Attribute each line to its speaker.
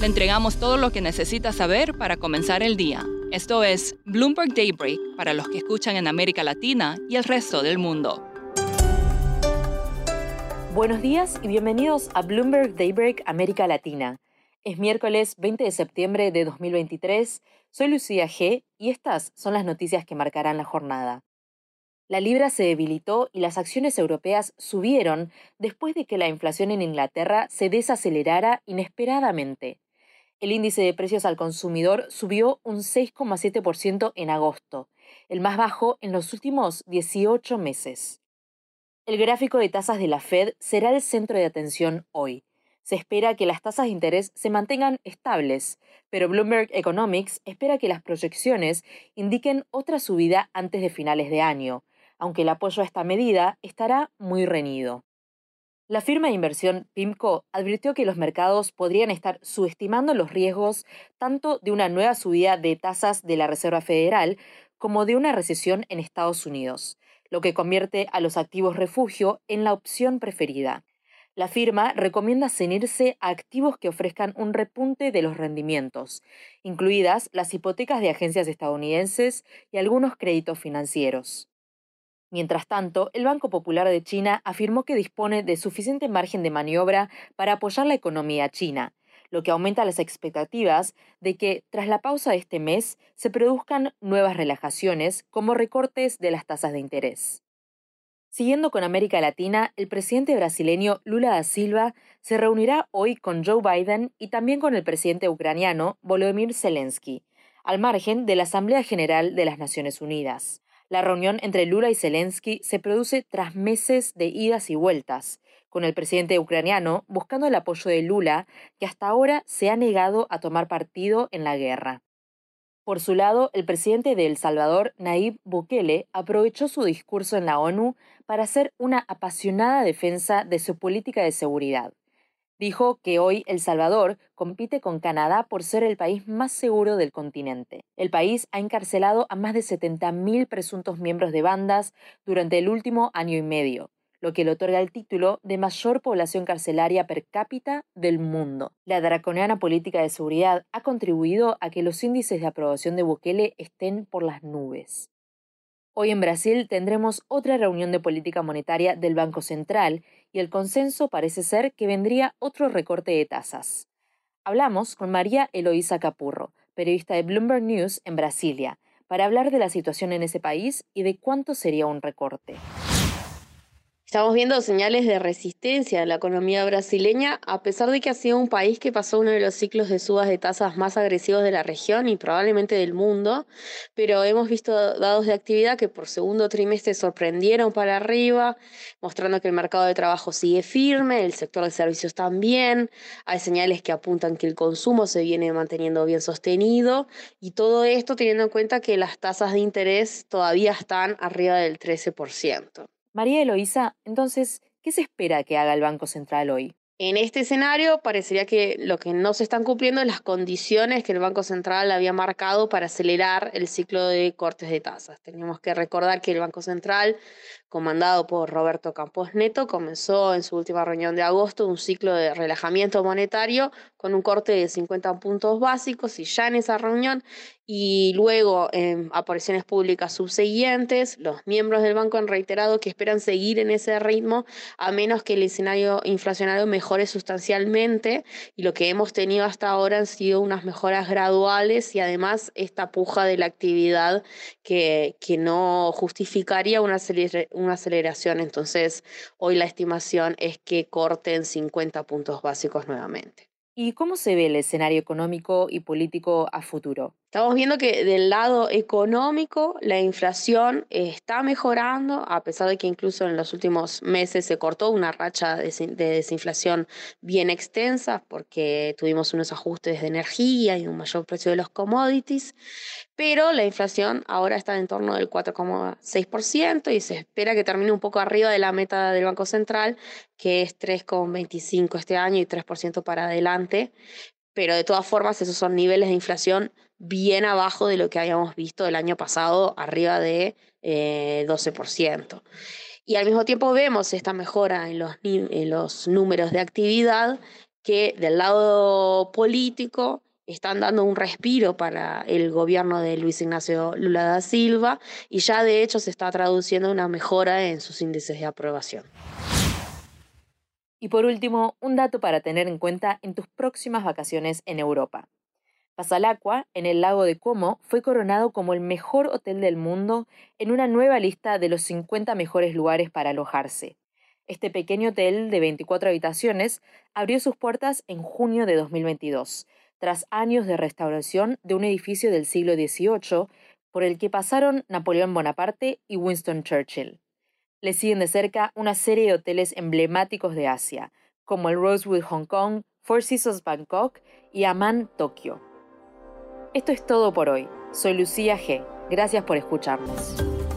Speaker 1: Le entregamos todo lo que necesita saber para comenzar el día. Esto es Bloomberg Daybreak para los que escuchan en América Latina y el resto del mundo.
Speaker 2: Buenos días y bienvenidos a Bloomberg Daybreak América Latina. Es miércoles 20 de septiembre de 2023. Soy Lucía G y estas son las noticias que marcarán la jornada. La libra se debilitó y las acciones europeas subieron después de que la inflación en Inglaterra se desacelerara inesperadamente. El índice de precios al consumidor subió un 6,7% en agosto, el más bajo en los últimos 18 meses. El gráfico de tasas de la Fed será el centro de atención hoy. Se espera que las tasas de interés se mantengan estables, pero Bloomberg Economics espera que las proyecciones indiquen otra subida antes de finales de año, aunque el apoyo a esta medida estará muy reñido. La firma de inversión PIMCO advirtió que los mercados podrían estar subestimando los riesgos tanto de una nueva subida de tasas de la Reserva Federal como de una recesión en Estados Unidos, lo que convierte a los activos refugio en la opción preferida. La firma recomienda cenirse a activos que ofrezcan un repunte de los rendimientos, incluidas las hipotecas de agencias estadounidenses y algunos créditos financieros. Mientras tanto, el Banco Popular de China afirmó que dispone de suficiente margen de maniobra para apoyar la economía china, lo que aumenta las expectativas de que, tras la pausa de este mes, se produzcan nuevas relajaciones como recortes de las tasas de interés. Siguiendo con América Latina, el presidente brasileño Lula da Silva se reunirá hoy con Joe Biden y también con el presidente ucraniano Volodymyr Zelensky, al margen de la Asamblea General de las Naciones Unidas. La reunión entre Lula y Zelensky se produce tras meses de idas y vueltas, con el presidente ucraniano buscando el apoyo de Lula, que hasta ahora se ha negado a tomar partido en la guerra. Por su lado, el presidente de El Salvador, Nayib Bukele, aprovechó su discurso en la ONU para hacer una apasionada defensa de su política de seguridad. Dijo que hoy El Salvador compite con Canadá por ser el país más seguro del continente. El país ha encarcelado a más de 70.000 presuntos miembros de bandas durante el último año y medio, lo que le otorga el título de mayor población carcelaria per cápita del mundo. La draconiana política de seguridad ha contribuido a que los índices de aprobación de Bukele estén por las nubes. Hoy en Brasil tendremos otra reunión de política monetaria del Banco Central y el consenso parece ser que vendría otro recorte de tasas. Hablamos con María Eloísa Capurro, periodista de Bloomberg News en Brasilia, para hablar de la situación en ese país y de cuánto sería un recorte.
Speaker 3: Estamos viendo señales de resistencia en la economía brasileña, a pesar de que ha sido un país que pasó uno de los ciclos de subas de tasas más agresivos de la región y probablemente del mundo, pero hemos visto dados de actividad que por segundo trimestre sorprendieron para arriba, mostrando que el mercado de trabajo sigue firme, el sector de servicios también, hay señales que apuntan que el consumo se viene manteniendo bien sostenido y todo esto teniendo en cuenta que las tasas de interés todavía están arriba del 13%.
Speaker 2: María Eloísa, entonces, ¿qué se espera que haga el Banco Central hoy?
Speaker 3: En este escenario parecería que lo que no se están cumpliendo es las condiciones que el Banco Central había marcado para acelerar el ciclo de cortes de tasas. Tenemos que recordar que el Banco Central, comandado por Roberto Campos Neto, comenzó en su última reunión de agosto un ciclo de relajamiento monetario con un corte de 50 puntos básicos y ya en esa reunión y luego en apariciones públicas subsiguientes, los miembros del banco han reiterado que esperan seguir en ese ritmo a menos que el escenario inflacionario mejore sustancialmente y lo que hemos tenido hasta ahora han sido unas mejoras graduales y además esta puja de la actividad que, que no justificaría una, una aceleración. Entonces, hoy la estimación es que corten 50 puntos básicos nuevamente.
Speaker 2: ¿Y cómo se ve el escenario económico y político a futuro?
Speaker 3: Estamos viendo que del lado económico la inflación está mejorando, a pesar de que incluso en los últimos meses se cortó una racha de desinflación bien extensa porque tuvimos unos ajustes de energía y un mayor precio de los commodities, pero la inflación ahora está en torno del 4,6% y se espera que termine un poco arriba de la meta del Banco Central, que es 3,25 este año y 3% para adelante pero de todas formas esos son niveles de inflación bien abajo de lo que habíamos visto el año pasado, arriba de 12%. Eh, y al mismo tiempo vemos esta mejora en los, en los números de actividad que del lado político están dando un respiro para el gobierno de Luis Ignacio Lula da Silva y ya de hecho se está traduciendo una mejora en sus índices de aprobación.
Speaker 2: Y por último, un dato para tener en cuenta en tus próximas vacaciones en Europa. Pasalacqua, en el lago de Como, fue coronado como el mejor hotel del mundo en una nueva lista de los 50 mejores lugares para alojarse. Este pequeño hotel de 24 habitaciones abrió sus puertas en junio de 2022, tras años de restauración de un edificio del siglo XVIII por el que pasaron Napoleón Bonaparte y Winston Churchill. Le siguen de cerca una serie de hoteles emblemáticos de Asia, como el Rosewood Hong Kong, Four Seasons Bangkok y Amman Tokio. Esto es todo por hoy. Soy Lucía G. Gracias por escucharnos.